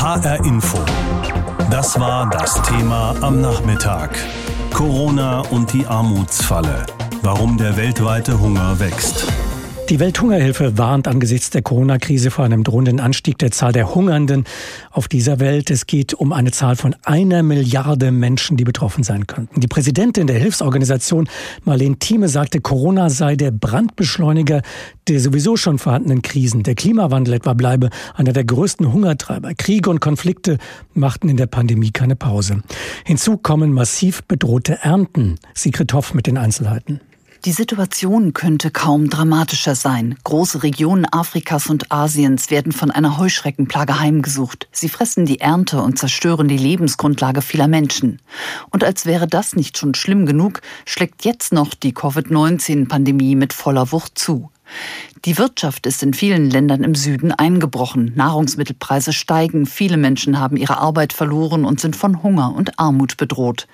HR Info. Das war das Thema am Nachmittag. Corona und die Armutsfalle. Warum der weltweite Hunger wächst. Die Welthungerhilfe warnt angesichts der Corona-Krise vor einem drohenden Anstieg der Zahl der Hungernden auf dieser Welt. Es geht um eine Zahl von einer Milliarde Menschen, die betroffen sein könnten. Die Präsidentin der Hilfsorganisation Marlene Thieme sagte, Corona sei der Brandbeschleuniger der sowieso schon vorhandenen Krisen. Der Klimawandel etwa bleibe einer der größten Hungertreiber. Kriege und Konflikte machten in der Pandemie keine Pause. Hinzu kommen massiv bedrohte Ernten. Sigrid Hoff mit den Einzelheiten. Die Situation könnte kaum dramatischer sein. Große Regionen Afrikas und Asiens werden von einer Heuschreckenplage heimgesucht. Sie fressen die Ernte und zerstören die Lebensgrundlage vieler Menschen. Und als wäre das nicht schon schlimm genug, schlägt jetzt noch die Covid-19-Pandemie mit voller Wucht zu. Die Wirtschaft ist in vielen Ländern im Süden eingebrochen. Nahrungsmittelpreise steigen. Viele Menschen haben ihre Arbeit verloren und sind von Hunger und Armut bedroht.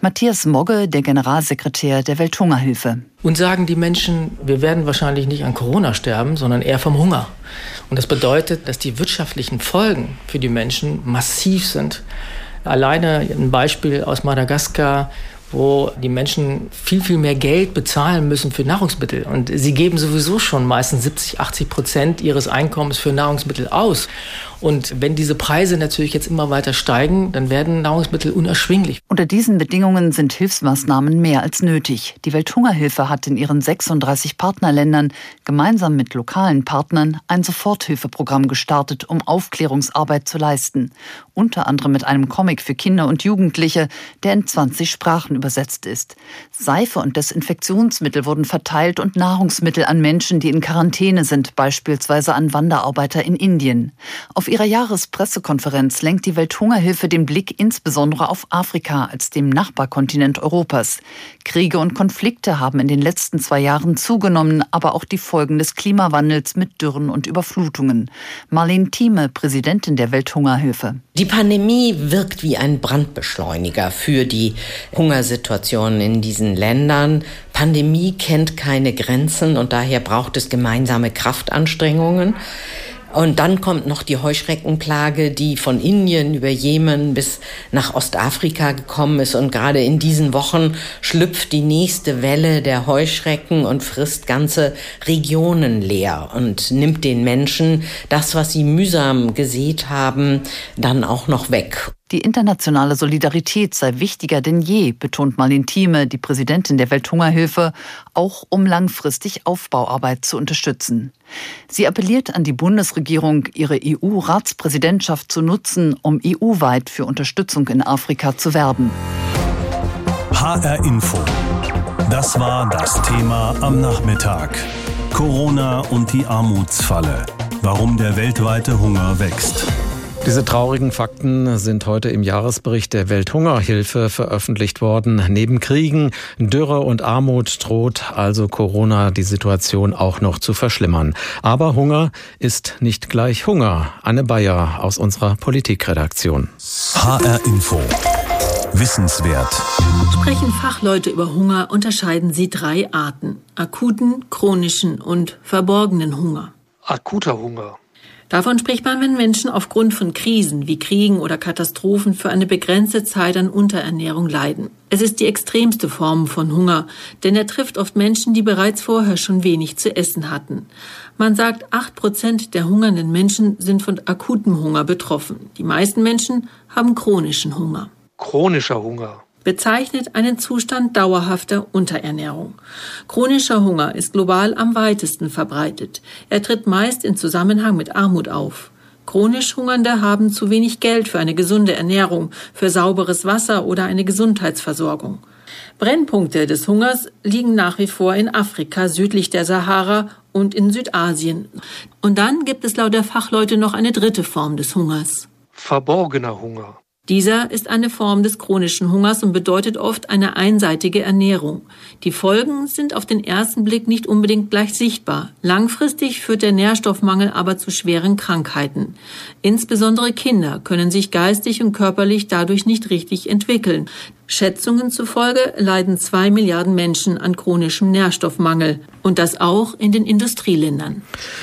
Matthias Mogge, der Generalsekretär der Welthungerhilfe. Und sagen die Menschen, wir werden wahrscheinlich nicht an Corona sterben, sondern eher vom Hunger. Und das bedeutet, dass die wirtschaftlichen Folgen für die Menschen massiv sind. Alleine ein Beispiel aus Madagaskar wo die Menschen viel, viel mehr Geld bezahlen müssen für Nahrungsmittel. Und sie geben sowieso schon meistens 70, 80 Prozent ihres Einkommens für Nahrungsmittel aus. Und wenn diese Preise natürlich jetzt immer weiter steigen, dann werden Nahrungsmittel unerschwinglich. Unter diesen Bedingungen sind Hilfsmaßnahmen mehr als nötig. Die Welthungerhilfe hat in ihren 36 Partnerländern gemeinsam mit lokalen Partnern ein Soforthilfeprogramm gestartet, um Aufklärungsarbeit zu leisten. Unter anderem mit einem Comic für Kinder und Jugendliche, der in 20 Sprachen übersetzt ist. Seife und Desinfektionsmittel wurden verteilt und Nahrungsmittel an Menschen, die in Quarantäne sind, beispielsweise an Wanderarbeiter in Indien. Auf ihrer Jahrespressekonferenz lenkt die Welthungerhilfe den Blick insbesondere auf Afrika als dem Nachbarkontinent Europas. Kriege und Konflikte haben in den letzten zwei Jahren zugenommen, aber auch die Folgen des Klimawandels mit Dürren und Überflutungen. Marlene Thieme, Präsidentin der Welthungerhilfe. Die Pandemie wirkt wie ein Brandbeschleuniger für die Hungersituation in diesen Ländern. Pandemie kennt keine Grenzen und daher braucht es gemeinsame Kraftanstrengungen. Und dann kommt noch die Heuschreckenplage, die von Indien über Jemen bis nach Ostafrika gekommen ist. Und gerade in diesen Wochen schlüpft die nächste Welle der Heuschrecken und frisst ganze Regionen leer und nimmt den Menschen das, was sie mühsam gesät haben, dann auch noch weg. Die internationale Solidarität sei wichtiger denn je, betont Marlene Thieme, die Präsidentin der Welthungerhilfe, auch um langfristig Aufbauarbeit zu unterstützen. Sie appelliert an die Bundesregierung, ihre EU-Ratspräsidentschaft zu nutzen, um EU-weit für Unterstützung in Afrika zu werben. HR Info. Das war das Thema am Nachmittag. Corona und die Armutsfalle. Warum der weltweite Hunger wächst. Diese traurigen Fakten sind heute im Jahresbericht der Welthungerhilfe veröffentlicht worden. Neben Kriegen, Dürre und Armut droht also Corona die Situation auch noch zu verschlimmern. Aber Hunger ist nicht gleich Hunger. Anne Bayer aus unserer Politikredaktion. HR Info. Wissenswert. Sprechen Fachleute über Hunger, unterscheiden sie drei Arten. Akuten, chronischen und verborgenen Hunger. Akuter Hunger Davon spricht man, wenn Menschen aufgrund von Krisen wie Kriegen oder Katastrophen für eine begrenzte Zeit an Unterernährung leiden. Es ist die extremste Form von Hunger, denn er trifft oft Menschen, die bereits vorher schon wenig zu essen hatten. Man sagt, acht Prozent der hungernden Menschen sind von akutem Hunger betroffen. Die meisten Menschen haben chronischen Hunger. Chronischer Hunger bezeichnet einen Zustand dauerhafter Unterernährung. Chronischer Hunger ist global am weitesten verbreitet. Er tritt meist in Zusammenhang mit Armut auf. Chronisch Hungernde haben zu wenig Geld für eine gesunde Ernährung, für sauberes Wasser oder eine Gesundheitsversorgung. Brennpunkte des Hungers liegen nach wie vor in Afrika südlich der Sahara und in Südasien. Und dann gibt es laut der Fachleute noch eine dritte Form des Hungers. Verborgener Hunger. Dieser ist eine Form des chronischen Hungers und bedeutet oft eine einseitige Ernährung. Die Folgen sind auf den ersten Blick nicht unbedingt gleich sichtbar. Langfristig führt der Nährstoffmangel aber zu schweren Krankheiten. Insbesondere Kinder können sich geistig und körperlich dadurch nicht richtig entwickeln. Schätzungen zufolge leiden zwei Milliarden Menschen an chronischem Nährstoffmangel und das auch in den Industrieländern.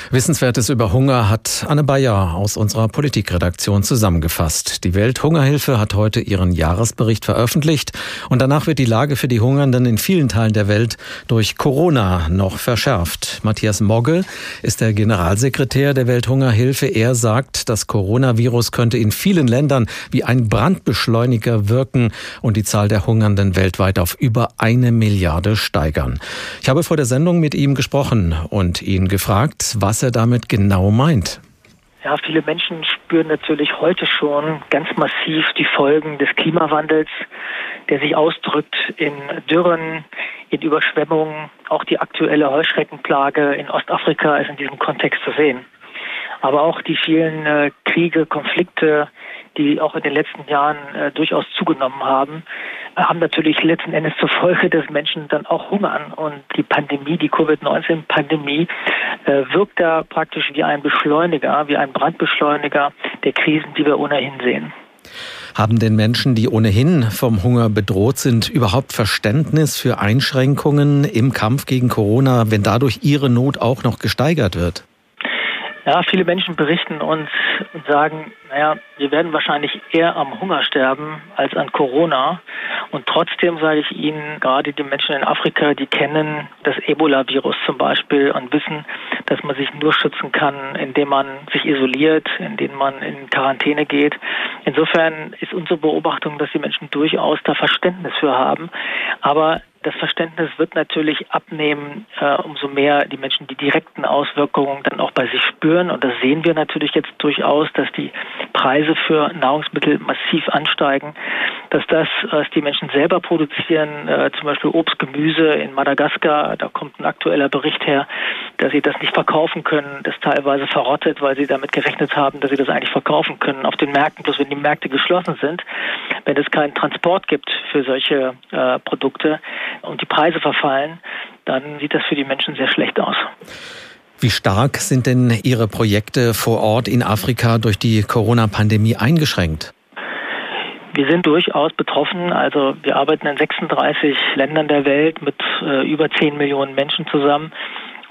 Wissenswertes über Hunger hat Anne Bayer aus unserer Politikredaktion zusammengefasst. Die Welthungerhilfe hat heute ihren Jahresbericht veröffentlicht und danach wird die Lage für die Hungernden in vielen Teilen der Welt durch Corona noch verschärft. Matthias Mogge ist der Generalsekretär der Welthungerhilfe. Er sagt, das Coronavirus könnte in vielen Ländern wie ein Brandbeschleuniger wirken und die Zahl der Hungernden weltweit auf über eine Milliarde steigern. Ich habe vor der Sendung mit ihm gesprochen und ihn gefragt, was er damit genau meint. Ja, viele Menschen spüren natürlich heute schon ganz massiv die Folgen des Klimawandels, der sich ausdrückt in Dürren, in Überschwemmungen. Auch die aktuelle Heuschreckenplage in Ostafrika ist in diesem Kontext zu sehen. Aber auch die vielen äh, Kriege, Konflikte, die auch in den letzten Jahren äh, durchaus zugenommen haben, haben natürlich letzten Endes zur Folge, dass Menschen dann auch hungern. Und die Pandemie, die Covid-19-Pandemie, äh, wirkt da praktisch wie ein Beschleuniger, wie ein Brandbeschleuniger der Krisen, die wir ohnehin sehen. Haben denn Menschen, die ohnehin vom Hunger bedroht sind, überhaupt Verständnis für Einschränkungen im Kampf gegen Corona, wenn dadurch ihre Not auch noch gesteigert wird? Ja, viele Menschen berichten uns und sagen, naja, wir werden wahrscheinlich eher am Hunger sterben als an Corona. Und trotzdem sage ich Ihnen, gerade die Menschen in Afrika, die kennen das Ebola-Virus zum Beispiel und wissen, dass man sich nur schützen kann, indem man sich isoliert, indem man in Quarantäne geht. Insofern ist unsere Beobachtung, dass die Menschen durchaus da Verständnis für haben. Aber das Verständnis wird natürlich abnehmen, äh, umso mehr die Menschen die direkten Auswirkungen dann auch bei sich spüren. Und das sehen wir natürlich jetzt durchaus, dass die Preise für Nahrungsmittel massiv ansteigen, dass das, was die Menschen selber produzieren, äh, zum Beispiel Obst, Gemüse in Madagaskar, da kommt ein aktueller Bericht her, dass sie das nicht verkaufen können, das teilweise verrottet, weil sie damit gerechnet haben, dass sie das eigentlich verkaufen können auf den Märkten, bloß wenn die Märkte geschlossen sind, wenn es keinen Transport gibt für solche äh, Produkte, und die Preise verfallen, dann sieht das für die Menschen sehr schlecht aus. Wie stark sind denn Ihre Projekte vor Ort in Afrika durch die Corona-Pandemie eingeschränkt? Wir sind durchaus betroffen. Also wir arbeiten in 36 Ländern der Welt mit äh, über 10 Millionen Menschen zusammen.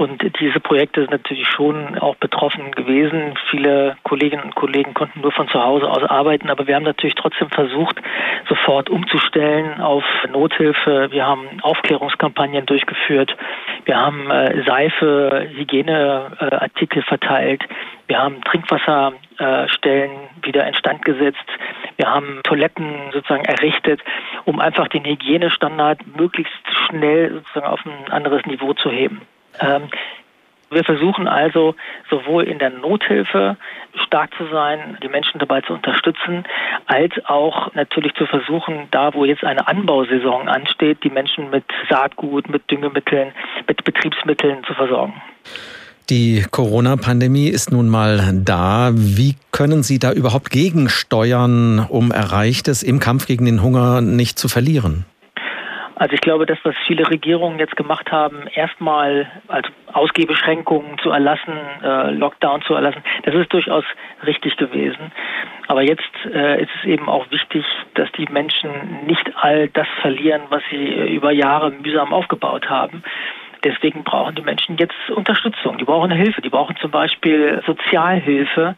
Und diese Projekte sind natürlich schon auch betroffen gewesen. Viele Kolleginnen und Kollegen konnten nur von zu Hause aus arbeiten, aber wir haben natürlich trotzdem versucht, sofort umzustellen auf Nothilfe. Wir haben Aufklärungskampagnen durchgeführt. Wir haben äh, Seife, Hygieneartikel äh, verteilt. Wir haben Trinkwasserstellen äh, wieder instand gesetzt. Wir haben Toiletten sozusagen errichtet, um einfach den Hygienestandard möglichst schnell sozusagen auf ein anderes Niveau zu heben. Ähm, wir versuchen also sowohl in der Nothilfe stark zu sein, die Menschen dabei zu unterstützen, als auch natürlich zu versuchen, da wo jetzt eine Anbausaison ansteht, die Menschen mit Saatgut, mit Düngemitteln, mit Betriebsmitteln zu versorgen. Die Corona-Pandemie ist nun mal da. Wie können Sie da überhaupt gegensteuern, um Erreichtes im Kampf gegen den Hunger nicht zu verlieren? Also ich glaube, das, was viele Regierungen jetzt gemacht haben, erstmal also Ausgebeschränkungen zu erlassen, äh, Lockdown zu erlassen, das ist durchaus richtig gewesen. Aber jetzt äh, ist es eben auch wichtig, dass die Menschen nicht all das verlieren, was sie äh, über Jahre mühsam aufgebaut haben. Deswegen brauchen die Menschen jetzt Unterstützung. Die brauchen Hilfe. Die brauchen zum Beispiel Sozialhilfe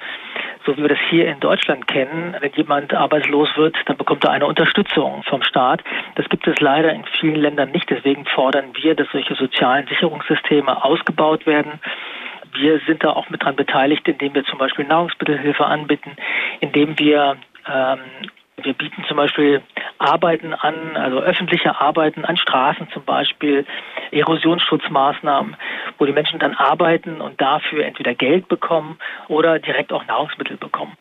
so wie wir das hier in Deutschland kennen. Wenn jemand arbeitslos wird, dann bekommt er eine Unterstützung vom Staat. Das gibt es leider in vielen Ländern nicht. Deswegen fordern wir, dass solche sozialen Sicherungssysteme ausgebaut werden. Wir sind da auch mit dran beteiligt, indem wir zum Beispiel Nahrungsmittelhilfe anbieten, indem wir ähm, wir bieten zum Beispiel Arbeiten an, also öffentliche Arbeiten an Straßen zum Beispiel, Erosionsschutzmaßnahmen, wo die Menschen dann arbeiten und dafür entweder Geld bekommen oder direkt auch Nahrungsmittel bekommen.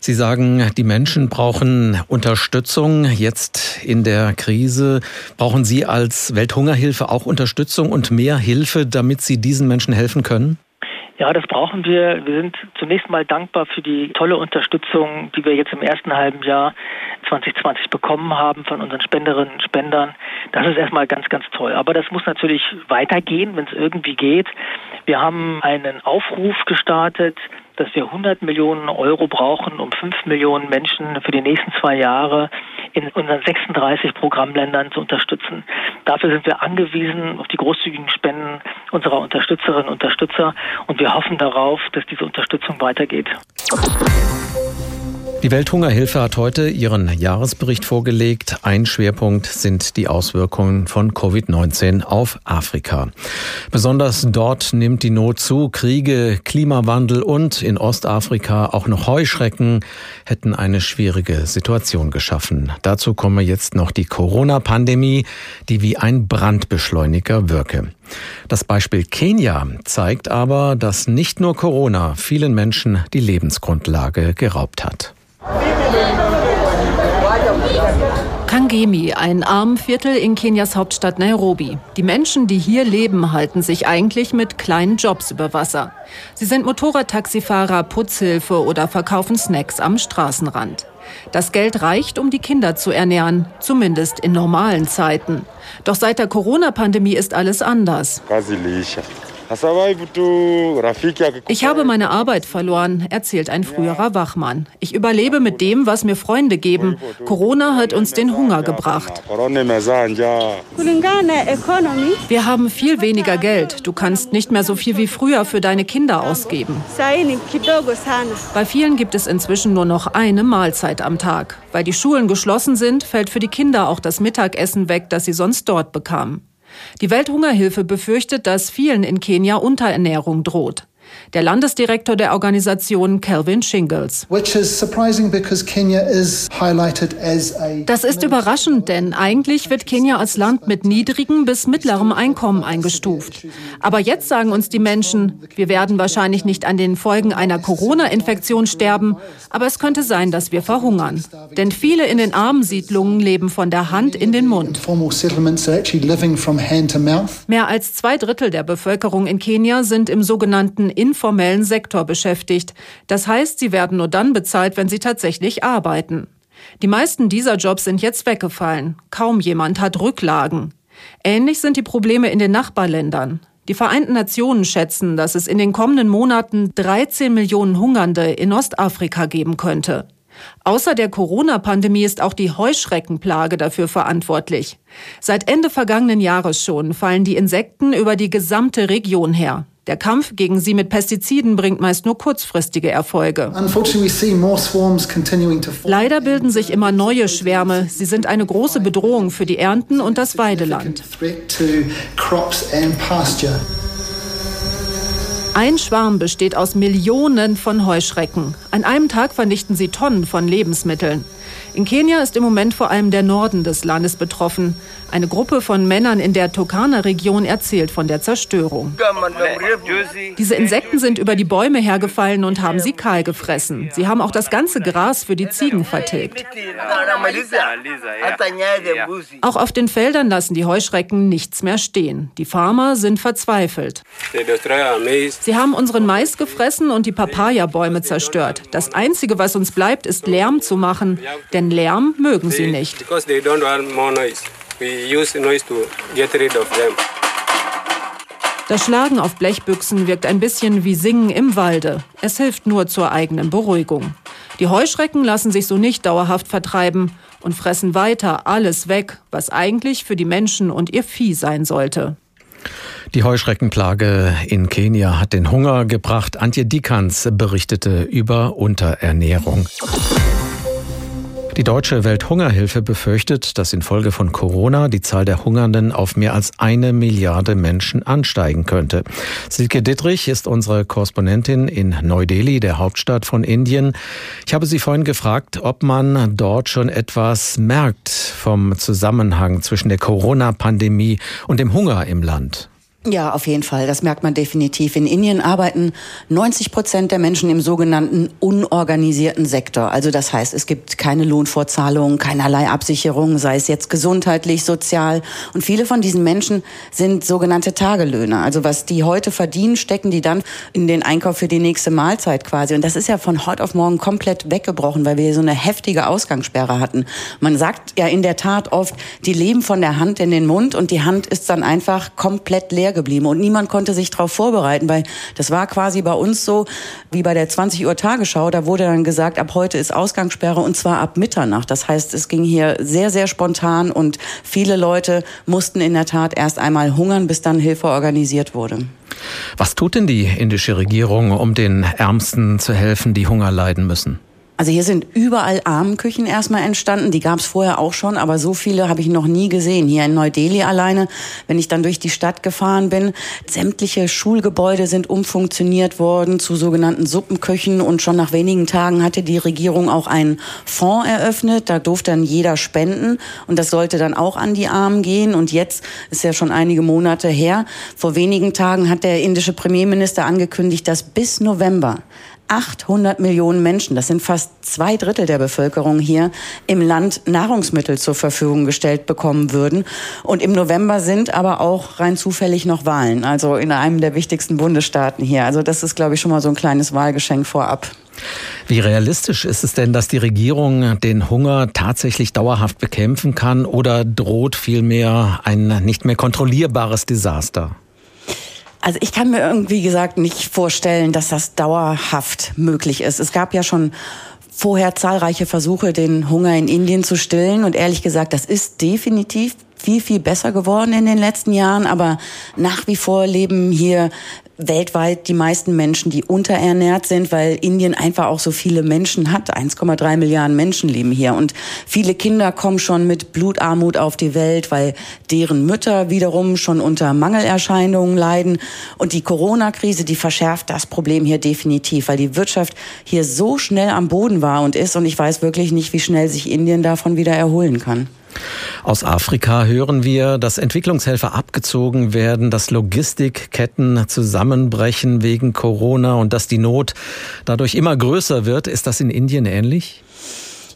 Sie sagen, die Menschen brauchen Unterstützung jetzt in der Krise. Brauchen Sie als Welthungerhilfe auch Unterstützung und mehr Hilfe, damit Sie diesen Menschen helfen können? Ja, das brauchen wir. Wir sind zunächst mal dankbar für die tolle Unterstützung, die wir jetzt im ersten halben Jahr 2020 bekommen haben von unseren Spenderinnen und Spendern. Das ist erstmal ganz, ganz toll. Aber das muss natürlich weitergehen, wenn es irgendwie geht. Wir haben einen Aufruf gestartet, dass wir 100 Millionen Euro brauchen, um 5 Millionen Menschen für die nächsten zwei Jahre in unseren 36 Programmländern zu unterstützen. Dafür sind wir angewiesen auf die großzügigen Spenden unserer Unterstützerinnen und Unterstützer und wir hoffen darauf, dass diese Unterstützung weitergeht. Die Welthungerhilfe hat heute ihren Jahresbericht vorgelegt. Ein Schwerpunkt sind die Auswirkungen von Covid-19 auf Afrika. Besonders dort nimmt die Not zu. Kriege, Klimawandel und in Ostafrika auch noch Heuschrecken hätten eine schwierige Situation geschaffen. Dazu komme jetzt noch die Corona-Pandemie, die wie ein Brandbeschleuniger wirke. Das Beispiel Kenia zeigt aber, dass nicht nur Corona vielen Menschen die Lebensgrundlage geraubt hat. Kangemi, ein Armenviertel in Kenias Hauptstadt Nairobi. Die Menschen, die hier leben, halten sich eigentlich mit kleinen Jobs über Wasser. Sie sind Motorradtaxifahrer, Putzhilfe oder verkaufen Snacks am Straßenrand. Das Geld reicht, um die Kinder zu ernähren, zumindest in normalen Zeiten. Doch seit der Corona-Pandemie ist alles anders. Ich habe meine Arbeit verloren, erzählt ein früherer Wachmann. Ich überlebe mit dem, was mir Freunde geben. Corona hat uns den Hunger gebracht. Wir haben viel weniger Geld. Du kannst nicht mehr so viel wie früher für deine Kinder ausgeben. Bei vielen gibt es inzwischen nur noch eine Mahlzeit am Tag. Weil die Schulen geschlossen sind, fällt für die Kinder auch das Mittagessen weg, das sie sonst dort bekamen. Die Welthungerhilfe befürchtet, dass vielen in Kenia Unterernährung droht. Der Landesdirektor der Organisation Calvin Shingles. Das ist überraschend, denn eigentlich wird Kenia als Land mit niedrigem bis mittlerem Einkommen eingestuft. Aber jetzt sagen uns die Menschen, wir werden wahrscheinlich nicht an den Folgen einer Corona-Infektion sterben, aber es könnte sein, dass wir verhungern. Denn viele in den armen Siedlungen leben von der Hand in den Mund. Mehr als zwei Drittel der Bevölkerung in Kenia sind im sogenannten informellen Sektor beschäftigt. Das heißt, sie werden nur dann bezahlt, wenn sie tatsächlich arbeiten. Die meisten dieser Jobs sind jetzt weggefallen. Kaum jemand hat Rücklagen. Ähnlich sind die Probleme in den Nachbarländern. Die Vereinten Nationen schätzen, dass es in den kommenden Monaten 13 Millionen Hungernde in Ostafrika geben könnte. Außer der Corona-Pandemie ist auch die Heuschreckenplage dafür verantwortlich. Seit Ende vergangenen Jahres schon fallen die Insekten über die gesamte Region her. Der Kampf gegen sie mit Pestiziden bringt meist nur kurzfristige Erfolge. Leider bilden sich immer neue Schwärme. Sie sind eine große Bedrohung für die Ernten und das Weideland. Ein Schwarm besteht aus Millionen von Heuschrecken. An einem Tag vernichten sie Tonnen von Lebensmitteln. In Kenia ist im Moment vor allem der Norden des Landes betroffen. Eine Gruppe von Männern in der Turkana-Region erzählt von der Zerstörung. Diese Insekten sind über die Bäume hergefallen und haben sie kahl gefressen. Sie haben auch das ganze Gras für die Ziegen vertilgt. Auch auf den Feldern lassen die Heuschrecken nichts mehr stehen. Die Farmer sind verzweifelt. Sie haben unseren Mais gefressen und die Papaya-Bäume zerstört. Das Einzige, was uns bleibt, ist Lärm zu machen. Denn Lärm mögen sie nicht. Das Schlagen auf Blechbüchsen wirkt ein bisschen wie Singen im Walde. Es hilft nur zur eigenen Beruhigung. Die Heuschrecken lassen sich so nicht dauerhaft vertreiben und fressen weiter alles weg, was eigentlich für die Menschen und ihr Vieh sein sollte. Die Heuschreckenplage in Kenia hat den Hunger gebracht. Antje Dikans berichtete über Unterernährung. Die Deutsche Welthungerhilfe befürchtet, dass infolge von Corona die Zahl der Hungernden auf mehr als eine Milliarde Menschen ansteigen könnte. Silke Dittrich ist unsere Korrespondentin in Neu-Delhi, der Hauptstadt von Indien. Ich habe sie vorhin gefragt, ob man dort schon etwas merkt vom Zusammenhang zwischen der Corona-Pandemie und dem Hunger im Land. Ja, auf jeden Fall. Das merkt man definitiv. In Indien arbeiten 90 Prozent der Menschen im sogenannten unorganisierten Sektor. Also das heißt, es gibt keine Lohnfortzahlungen, keinerlei Absicherung, sei es jetzt gesundheitlich, sozial. Und viele von diesen Menschen sind sogenannte Tagelöhner. Also was die heute verdienen, stecken die dann in den Einkauf für die nächste Mahlzeit quasi. Und das ist ja von heute auf morgen komplett weggebrochen, weil wir so eine heftige Ausgangssperre hatten. Man sagt ja in der Tat oft, die leben von der Hand in den Mund und die Hand ist dann einfach komplett leer geblieben und niemand konnte sich darauf vorbereiten, weil das war quasi bei uns so wie bei der 20 Uhr Tagesschau. Da wurde dann gesagt, ab heute ist Ausgangssperre und zwar ab Mitternacht. Das heißt, es ging hier sehr, sehr spontan und viele Leute mussten in der Tat erst einmal hungern, bis dann Hilfe organisiert wurde. Was tut denn die indische Regierung, um den Ärmsten zu helfen, die Hunger leiden müssen? Also hier sind überall Armenküchen erstmal entstanden. Die gab es vorher auch schon, aber so viele habe ich noch nie gesehen. Hier in Neu-Delhi alleine, wenn ich dann durch die Stadt gefahren bin, sämtliche Schulgebäude sind umfunktioniert worden zu sogenannten Suppenküchen und schon nach wenigen Tagen hatte die Regierung auch einen Fonds eröffnet. Da durfte dann jeder spenden und das sollte dann auch an die Armen gehen. Und jetzt ist ja schon einige Monate her. Vor wenigen Tagen hat der indische Premierminister angekündigt, dass bis November 800 Millionen Menschen, das sind fast zwei Drittel der Bevölkerung hier, im Land Nahrungsmittel zur Verfügung gestellt bekommen würden. Und im November sind aber auch rein zufällig noch Wahlen, also in einem der wichtigsten Bundesstaaten hier. Also das ist, glaube ich, schon mal so ein kleines Wahlgeschenk vorab. Wie realistisch ist es denn, dass die Regierung den Hunger tatsächlich dauerhaft bekämpfen kann oder droht vielmehr ein nicht mehr kontrollierbares Desaster? Also ich kann mir irgendwie gesagt nicht vorstellen, dass das dauerhaft möglich ist. Es gab ja schon vorher zahlreiche Versuche, den Hunger in Indien zu stillen. Und ehrlich gesagt, das ist definitiv viel, viel besser geworden in den letzten Jahren. Aber nach wie vor leben hier weltweit die meisten Menschen, die unterernährt sind, weil Indien einfach auch so viele Menschen hat. 1,3 Milliarden Menschen leben hier und viele Kinder kommen schon mit Blutarmut auf die Welt, weil deren Mütter wiederum schon unter Mangelerscheinungen leiden. Und die Corona-Krise, die verschärft das Problem hier definitiv, weil die Wirtschaft hier so schnell am Boden war und ist und ich weiß wirklich nicht, wie schnell sich Indien davon wieder erholen kann. Aus Afrika hören wir, dass Entwicklungshelfer abgezogen werden, dass Logistikketten zusammenbrechen wegen Corona und dass die Not dadurch immer größer wird. Ist das in Indien ähnlich?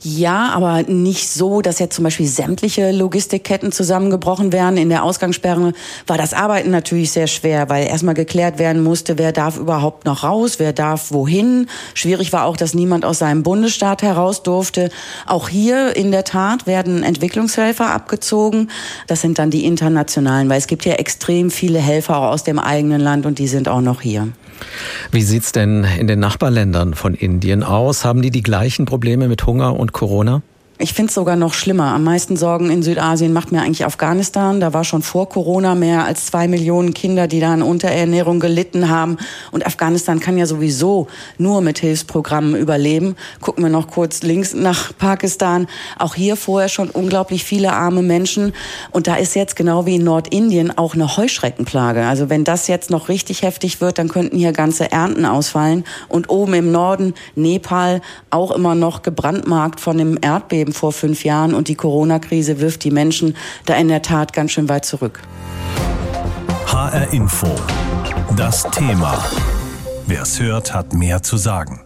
Ja, aber nicht so, dass jetzt zum Beispiel sämtliche Logistikketten zusammengebrochen wären. In der Ausgangssperre war das Arbeiten natürlich sehr schwer, weil erstmal geklärt werden musste, wer darf überhaupt noch raus, wer darf wohin. Schwierig war auch, dass niemand aus seinem Bundesstaat heraus durfte. Auch hier in der Tat werden Entwicklungshelfer abgezogen. Das sind dann die internationalen, weil es gibt ja extrem viele Helfer auch aus dem eigenen Land und die sind auch noch hier. Wie sieht's denn in den Nachbarländern von Indien aus? Haben die die gleichen Probleme mit Hunger und Corona? Ich finde es sogar noch schlimmer. Am meisten Sorgen in Südasien macht mir eigentlich Afghanistan. Da war schon vor Corona mehr als zwei Millionen Kinder, die da an Unterernährung gelitten haben. Und Afghanistan kann ja sowieso nur mit Hilfsprogrammen überleben. Gucken wir noch kurz links nach Pakistan. Auch hier vorher schon unglaublich viele arme Menschen. Und da ist jetzt genau wie in Nordindien auch eine Heuschreckenplage. Also wenn das jetzt noch richtig heftig wird, dann könnten hier ganze Ernten ausfallen. Und oben im Norden Nepal auch immer noch gebrandmarkt von dem Erdbeben Erdbeben vor fünf Jahren und die Corona-Krise wirft die Menschen da in der Tat ganz schön weit zurück. HR Info. Das Thema. Wer es hört, hat mehr zu sagen.